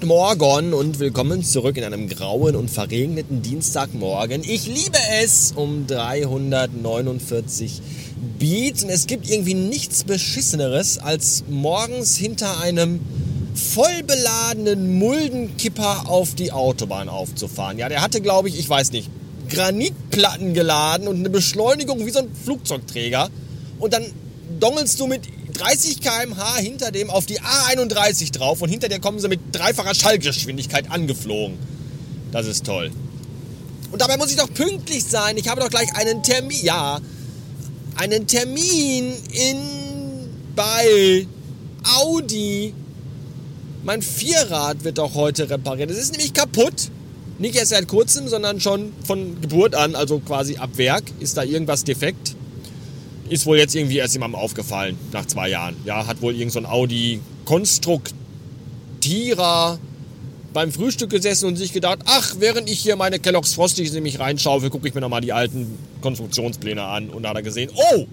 Montagmorgen und willkommen zurück in einem grauen und verregneten Dienstagmorgen. Ich liebe es um 349 Beats und es gibt irgendwie nichts Beschisseneres, als morgens hinter einem vollbeladenen Muldenkipper auf die Autobahn aufzufahren. Ja, der hatte, glaube ich, ich weiß nicht, Granitplatten geladen und eine Beschleunigung wie so ein Flugzeugträger. Und dann dongelst du mit 30 km/h hinter dem auf die A31 drauf und hinter dir kommen sie mit dreifacher Schallgeschwindigkeit angeflogen. Das ist toll. Und dabei muss ich doch pünktlich sein. Ich habe doch gleich einen Termin. Ja, einen Termin in bei Audi. Mein Vierrad wird doch heute repariert. Es ist nämlich kaputt. Nicht erst seit kurzem, sondern schon von Geburt an, also quasi ab Werk, ist da irgendwas defekt. Ist wohl jetzt irgendwie erst jemandem aufgefallen, nach zwei Jahren. Ja, hat wohl irgend so Audi Konstruktierer beim Frühstück gesessen und sich gedacht, ach, während ich hier meine Kellogg's Frosties nämlich reinschaufel, gucke ich mir nochmal die alten Konstruktionspläne an. Und da hat er gesehen, oh,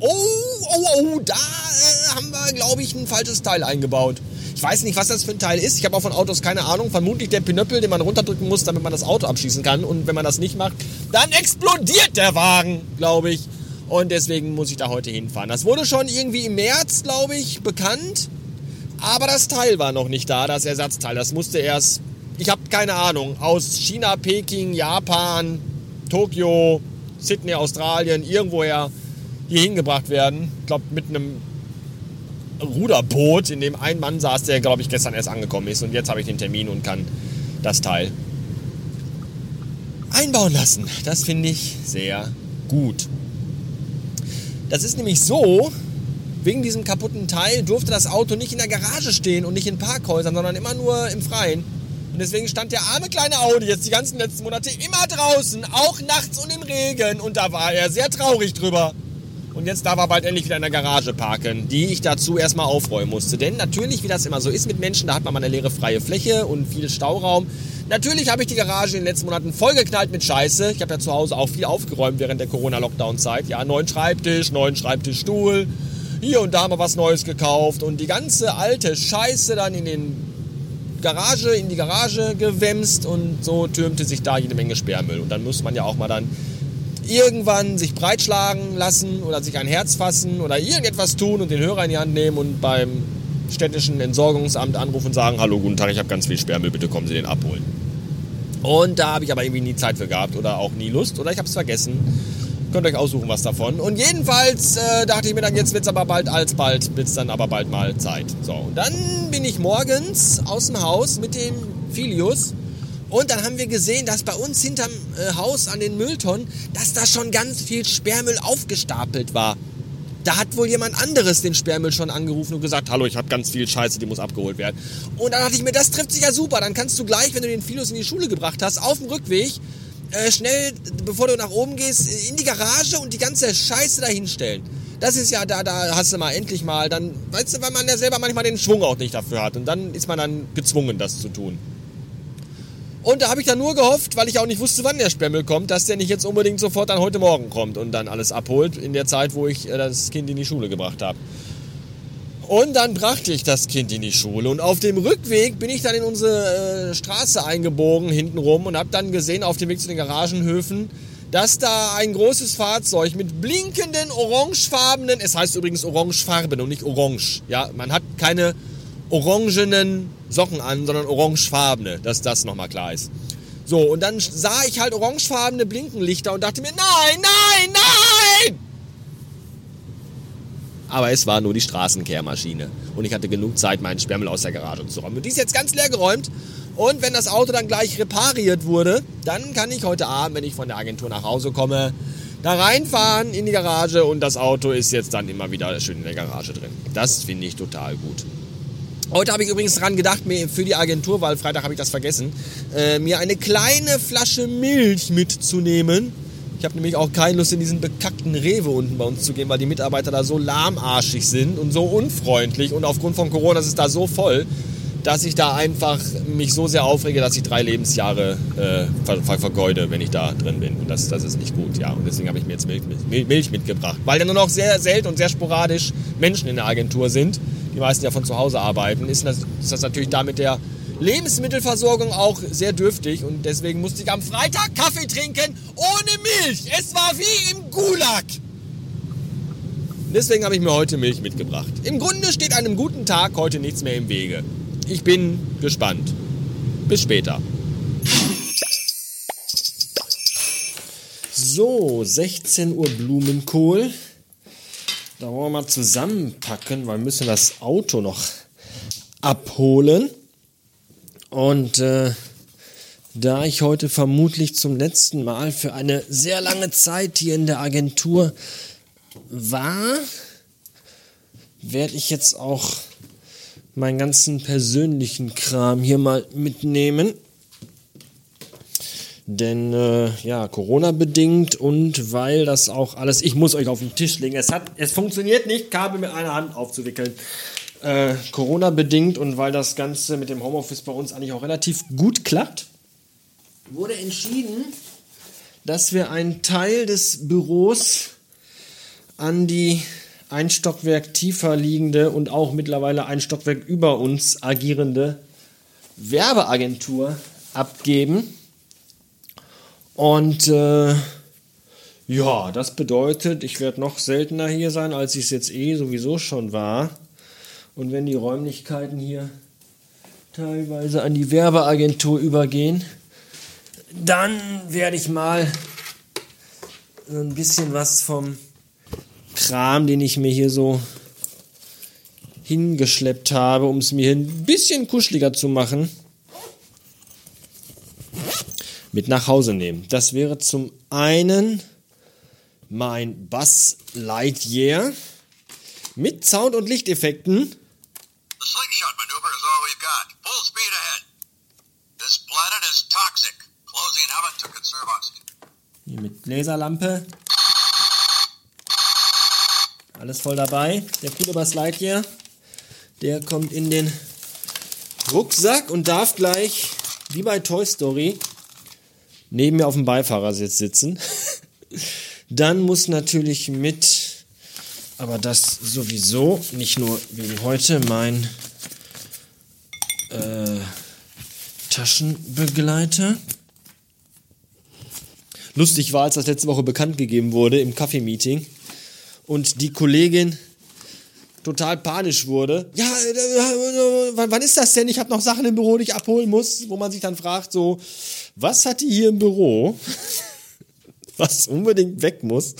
oh, oh, oh, da äh, haben wir, glaube ich, ein falsches Teil eingebaut. Ich weiß nicht, was das für ein Teil ist. Ich habe auch von Autos keine Ahnung. Vermutlich der Pinöppel, den man runterdrücken muss, damit man das Auto abschießen kann. Und wenn man das nicht macht, dann explodiert der Wagen, glaube ich. Und deswegen muss ich da heute hinfahren. Das wurde schon irgendwie im März, glaube ich, bekannt. Aber das Teil war noch nicht da, das Ersatzteil. Das musste erst, ich habe keine Ahnung, aus China, Peking, Japan, Tokio, Sydney, Australien, irgendwoher hier hingebracht werden. Ich glaube, mit einem Ruderboot, in dem ein Mann saß, der, glaube ich, gestern erst angekommen ist. Und jetzt habe ich den Termin und kann das Teil einbauen lassen. Das finde ich sehr gut. Das ist nämlich so, wegen diesem kaputten Teil durfte das Auto nicht in der Garage stehen und nicht in Parkhäusern, sondern immer nur im Freien. Und deswegen stand der arme kleine Audi jetzt die ganzen letzten Monate immer draußen, auch nachts und im Regen. Und da war er sehr traurig drüber. Und jetzt darf er bald endlich wieder in der Garage parken, die ich dazu erstmal aufräumen musste. Denn natürlich, wie das immer so ist mit Menschen, da hat man mal eine leere freie Fläche und viel Stauraum. Natürlich habe ich die Garage in den letzten Monaten vollgeknallt mit Scheiße. Ich habe ja zu Hause auch viel aufgeräumt während der Corona-Lockdown-Zeit. Ja, neuen Schreibtisch, neuen Schreibtischstuhl. Hier und da haben wir was Neues gekauft. Und die ganze alte Scheiße dann in den Garage, in die Garage gewämst und so türmte sich da jede Menge Sperrmüll. Und dann muss man ja auch mal dann irgendwann sich breitschlagen lassen oder sich ein Herz fassen oder irgendetwas tun und den Hörer in die Hand nehmen und beim städtischen Entsorgungsamt anrufen und sagen, hallo, guten Tag, ich habe ganz viel Sperrmüll, bitte kommen Sie den abholen. Und da habe ich aber irgendwie nie Zeit für gehabt oder auch nie Lust oder ich habe es vergessen. Könnt euch aussuchen, was davon. Und jedenfalls äh, dachte ich mir dann, jetzt wird es aber bald alsbald, wird es dann aber bald mal Zeit. So, und dann bin ich morgens aus dem Haus mit dem Filius und dann haben wir gesehen, dass bei uns hinterm äh, Haus an den Mülltonnen, dass da schon ganz viel Sperrmüll aufgestapelt war. Da hat wohl jemand anderes den Sperrmüll schon angerufen und gesagt, hallo, ich habe ganz viel Scheiße, die muss abgeholt werden. Und dann dachte ich mir, das trifft sich ja super. Dann kannst du gleich, wenn du den Philos in die Schule gebracht hast, auf dem Rückweg äh, schnell, bevor du nach oben gehst, in die Garage und die ganze Scheiße dahinstellen. Das ist ja, da, da hast du mal endlich mal, dann, weißt du, weil man ja selber manchmal den Schwung auch nicht dafür hat. Und dann ist man dann gezwungen, das zu tun. Und da habe ich dann nur gehofft, weil ich auch nicht wusste, wann der Sperrmüll kommt, dass der nicht jetzt unbedingt sofort dann heute Morgen kommt und dann alles abholt in der Zeit, wo ich äh, das Kind in die Schule gebracht habe. Und dann brachte ich das Kind in die Schule und auf dem Rückweg bin ich dann in unsere äh, Straße eingebogen hintenrum und habe dann gesehen auf dem Weg zu den Garagenhöfen, dass da ein großes Fahrzeug mit blinkenden orangefarbenen, es heißt übrigens orangefarben und nicht orange, ja, man hat keine orangenen Socken an, sondern orangefarbene, dass das nochmal klar ist. So, und dann sah ich halt orangefarbene Blinkenlichter und dachte mir, nein, nein, nein! Aber es war nur die Straßenkehrmaschine. Und ich hatte genug Zeit, meinen Sperrmüll aus der Garage zu räumen. Und die ist jetzt ganz leer geräumt. Und wenn das Auto dann gleich repariert wurde, dann kann ich heute Abend, wenn ich von der Agentur nach Hause komme, da reinfahren in die Garage und das Auto ist jetzt dann immer wieder schön in der Garage drin. Das finde ich total gut. Heute habe ich übrigens dran gedacht, mir für die Agentur, weil Freitag habe ich das vergessen, äh, mir eine kleine Flasche Milch mitzunehmen. Ich habe nämlich auch keine Lust, in diesen bekackten Rewe unten bei uns zu gehen, weil die Mitarbeiter da so lahmarschig sind und so unfreundlich. Und aufgrund von Corona ist es da so voll, dass ich da einfach mich so sehr aufrege, dass ich drei Lebensjahre äh, ver ver vergeude, wenn ich da drin bin. Und das, das ist nicht gut, ja. Und deswegen habe ich mir jetzt Milch, Milch mitgebracht. Weil da nur noch sehr selten und sehr sporadisch Menschen in der Agentur sind die meisten ja von zu Hause arbeiten, ist das, ist das natürlich damit der Lebensmittelversorgung auch sehr dürftig und deswegen musste ich am Freitag Kaffee trinken ohne Milch. Es war wie im Gulag. Deswegen habe ich mir heute Milch mitgebracht. Im Grunde steht einem guten Tag heute nichts mehr im Wege. Ich bin gespannt. Bis später. So, 16 Uhr Blumenkohl. Da wollen wir mal zusammenpacken, weil wir müssen das Auto noch abholen. Und äh, da ich heute vermutlich zum letzten Mal für eine sehr lange Zeit hier in der Agentur war, werde ich jetzt auch meinen ganzen persönlichen Kram hier mal mitnehmen. Denn äh, ja, Corona bedingt und weil das auch alles, ich muss euch auf den Tisch legen. Es hat, es funktioniert nicht, Kabel mit einer Hand aufzuwickeln. Äh, Corona bedingt und weil das Ganze mit dem Homeoffice bei uns eigentlich auch relativ gut klappt, wurde entschieden, dass wir einen Teil des Büros an die ein Stockwerk tiefer liegende und auch mittlerweile ein Stockwerk über uns agierende Werbeagentur abgeben. Und äh, ja, das bedeutet, ich werde noch seltener hier sein, als ich es jetzt eh sowieso schon war. Und wenn die Räumlichkeiten hier teilweise an die Werbeagentur übergehen, dann werde ich mal ein bisschen was vom Kram, den ich mir hier so hingeschleppt habe, um es mir ein bisschen kuscheliger zu machen, mit nach Hause nehmen. Das wäre zum einen mein Bass Lightyear mit Sound- und Lichteffekten. The slingshot maneuver is all we've got. Full speed ahead. This planet is toxic. Closing heaven to conserve oxygen. Hier mit Laserlampe. Alles voll dabei. Der coole Bass Lightyear. Der kommt in den Rucksack und darf gleich, wie bei Toy Story, neben mir auf dem Beifahrersitz sitzen. Dann muss natürlich mit, aber das sowieso, nicht nur wegen heute, mein äh, Taschenbegleiter. Lustig war, als das letzte Woche bekannt gegeben wurde im Kaffeemeeting und die Kollegin total panisch wurde. Ja, äh, äh, wann ist das denn? Ich habe noch Sachen im Büro, die ich abholen muss, wo man sich dann fragt, so, was hat die hier im Büro, was unbedingt weg muss,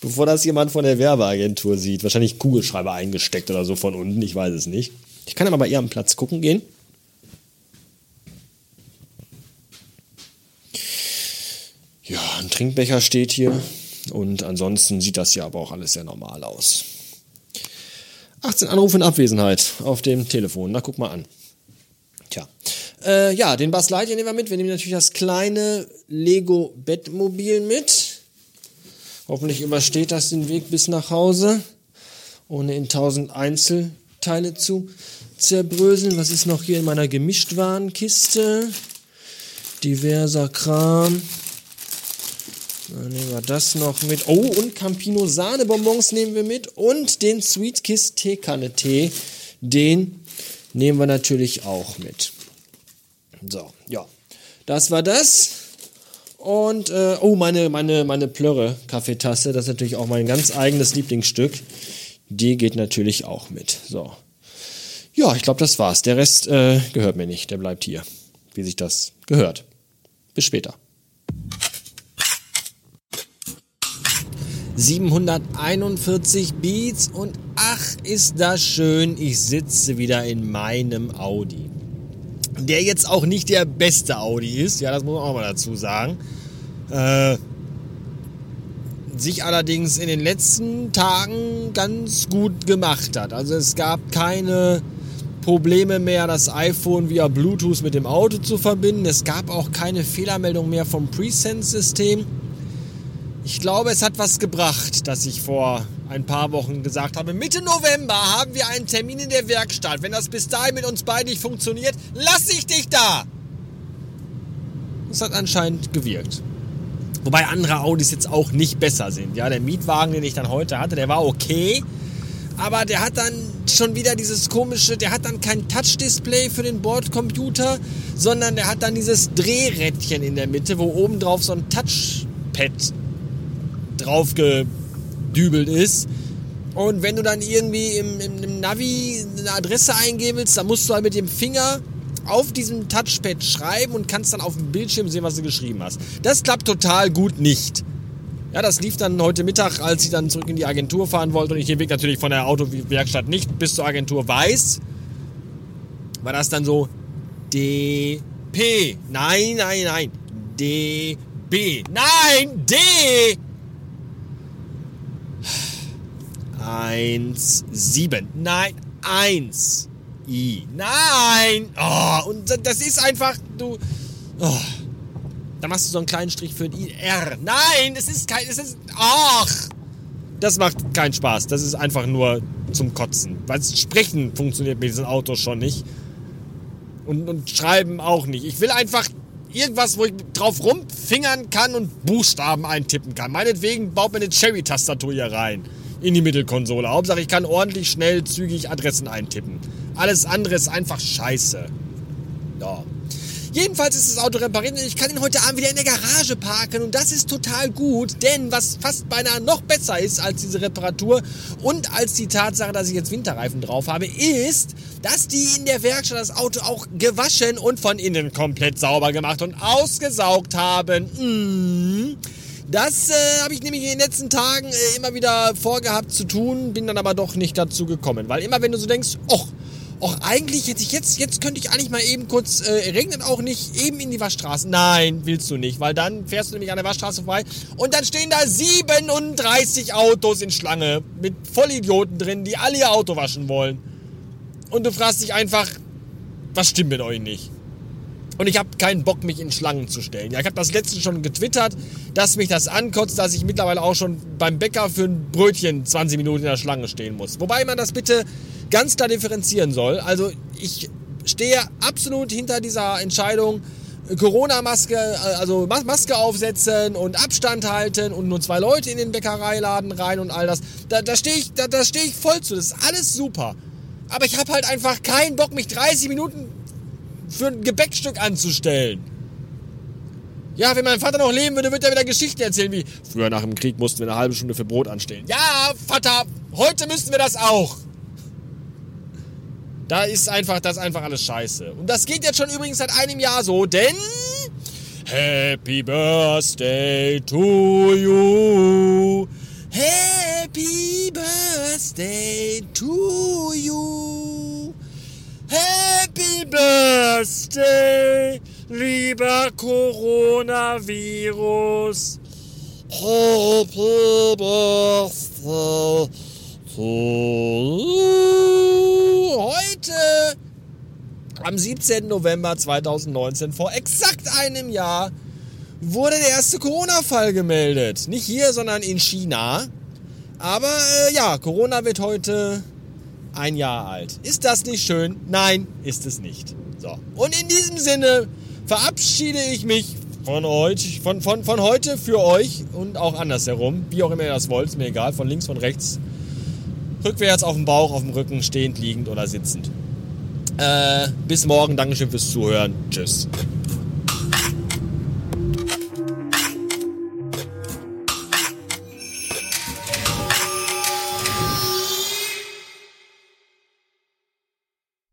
bevor das jemand von der Werbeagentur sieht. Wahrscheinlich Kugelschreiber eingesteckt oder so von unten, ich weiß es nicht. Ich kann aber bei ihr am Platz gucken gehen. Ja, ein Trinkbecher steht hier. Und ansonsten sieht das ja aber auch alles sehr normal aus. 18 Anrufe in Abwesenheit auf dem Telefon. Na, guck mal an. Tja. Äh, ja, den Bass Lightyear nehmen wir mit. Wir nehmen natürlich das kleine Lego Bettmobil mit. Hoffentlich übersteht das den Weg bis nach Hause, ohne in tausend Einzelteile zu zerbröseln. Was ist noch hier in meiner Gemischtwarenkiste? Diverser Kram. Dann nehmen wir das noch mit. Oh, und Campino Sahnebonbons nehmen wir mit. Und den Sweet Kiss Teekanne Tee. Den nehmen wir natürlich auch mit. So, ja. Das war das. Und, äh, oh, meine, meine, meine Plörre-Kaffeetasse. Das ist natürlich auch mein ganz eigenes Lieblingsstück. Die geht natürlich auch mit. So. Ja, ich glaube, das war's. Der Rest äh, gehört mir nicht. Der bleibt hier. Wie sich das gehört. Bis später. 741 Beats und ach ist das schön, ich sitze wieder in meinem Audi. Der jetzt auch nicht der beste Audi ist, ja, das muss man auch mal dazu sagen. Äh, sich allerdings in den letzten Tagen ganz gut gemacht hat. Also es gab keine Probleme mehr, das iPhone via Bluetooth mit dem Auto zu verbinden. Es gab auch keine Fehlermeldung mehr vom Presense-System. Ich glaube, es hat was gebracht, dass ich vor ein paar Wochen gesagt habe, Mitte November haben wir einen Termin in der Werkstatt. Wenn das bis dahin mit uns beiden nicht funktioniert, lass ich dich da. Das hat anscheinend gewirkt. Wobei andere Audis jetzt auch nicht besser sind. Ja, der Mietwagen, den ich dann heute hatte, der war okay. aber der hat dann schon wieder dieses komische, der hat dann kein Touch-Display für den Bordcomputer, sondern der hat dann dieses Drehrädchen in der Mitte, wo oben drauf so ein Touchpad draufgedübelt ist. Und wenn du dann irgendwie im, im, im Navi eine Adresse eingeben willst, dann musst du halt mit dem Finger auf diesem Touchpad schreiben und kannst dann auf dem Bildschirm sehen, was du geschrieben hast. Das klappt total gut nicht. Ja, das lief dann heute Mittag, als ich dann zurück in die Agentur fahren wollte und ich den Weg natürlich von der Autowerkstatt nicht bis zur Agentur weiß. War das dann so DP. Nein, nein, nein. DB. Nein, D. 1, 7. Nein, 1. I. Nein! Oh, und das ist einfach, du. Oh. Da machst du so einen kleinen Strich für ein I. R. Nein, es ist kein. Es ist. Ach! Das macht keinen Spaß. Das ist einfach nur zum Kotzen. Weil Sprechen funktioniert mit diesem Auto schon nicht. Und, und Schreiben auch nicht. Ich will einfach irgendwas, wo ich drauf rumfingern kann und Buchstaben eintippen kann. Meinetwegen baut mir eine Cherry-Tastatur hier rein. In die Mittelkonsole. Hauptsache, ich kann ordentlich, schnell, zügig Adressen eintippen. Alles andere ist einfach scheiße. Ja. Jedenfalls ist das Auto repariert und ich kann ihn heute Abend wieder in der Garage parken und das ist total gut, denn was fast beinahe noch besser ist als diese Reparatur und als die Tatsache, dass ich jetzt Winterreifen drauf habe, ist, dass die in der Werkstatt das Auto auch gewaschen und von innen komplett sauber gemacht und ausgesaugt haben. Mmh. Das äh, habe ich nämlich in den letzten Tagen äh, immer wieder vorgehabt zu tun, bin dann aber doch nicht dazu gekommen. Weil immer wenn du so denkst, och, Och, eigentlich hätte ich jetzt, jetzt könnte ich eigentlich mal eben kurz, äh, regnet auch nicht, eben in die Waschstraße. Nein, willst du nicht, weil dann fährst du nämlich an der Waschstraße vorbei und dann stehen da 37 Autos in Schlange mit Vollidioten drin, die alle ihr Auto waschen wollen. Und du fragst dich einfach, was stimmt mit euch nicht? Und ich habe keinen Bock, mich in Schlangen zu stellen. Ja, ich habe das letzte schon getwittert, dass mich das ankotzt, dass ich mittlerweile auch schon beim Bäcker für ein Brötchen 20 Minuten in der Schlange stehen muss. Wobei man das bitte ganz klar differenzieren soll. Also ich stehe absolut hinter dieser Entscheidung, Corona-Maske, äh, also Maske aufsetzen und Abstand halten und nur zwei Leute in den Bäckereiladen rein und all das. Da, da stehe ich, da, da steh ich voll zu. Das ist alles super. Aber ich habe halt einfach keinen Bock, mich 30 Minuten für ein Gebäckstück anzustellen. Ja, wenn mein Vater noch leben würde, würde er wieder Geschichten erzählen, wie früher nach dem Krieg mussten wir eine halbe Stunde für Brot anstellen. Ja, Vater, heute müssen wir das auch. Da ist einfach, das ist einfach alles scheiße. Und das geht jetzt schon übrigens seit einem Jahr so, denn Happy Birthday to you. Happy Birthday to you. Happy Birthday, lieber Coronavirus. Happy Birthday to heute, am 17. November 2019, vor exakt einem Jahr, wurde der erste Corona-Fall gemeldet. Nicht hier, sondern in China. Aber äh, ja, Corona wird heute ein Jahr alt. Ist das nicht schön? Nein, ist es nicht. So. Und in diesem Sinne verabschiede ich mich von euch, von, von, von heute für euch und auch andersherum, wie auch immer ihr das wollt, ist mir egal, von links, von rechts rückwärts auf dem Bauch, auf dem Rücken, stehend, liegend oder sitzend. Äh, bis morgen, Dankeschön fürs Zuhören. Tschüss.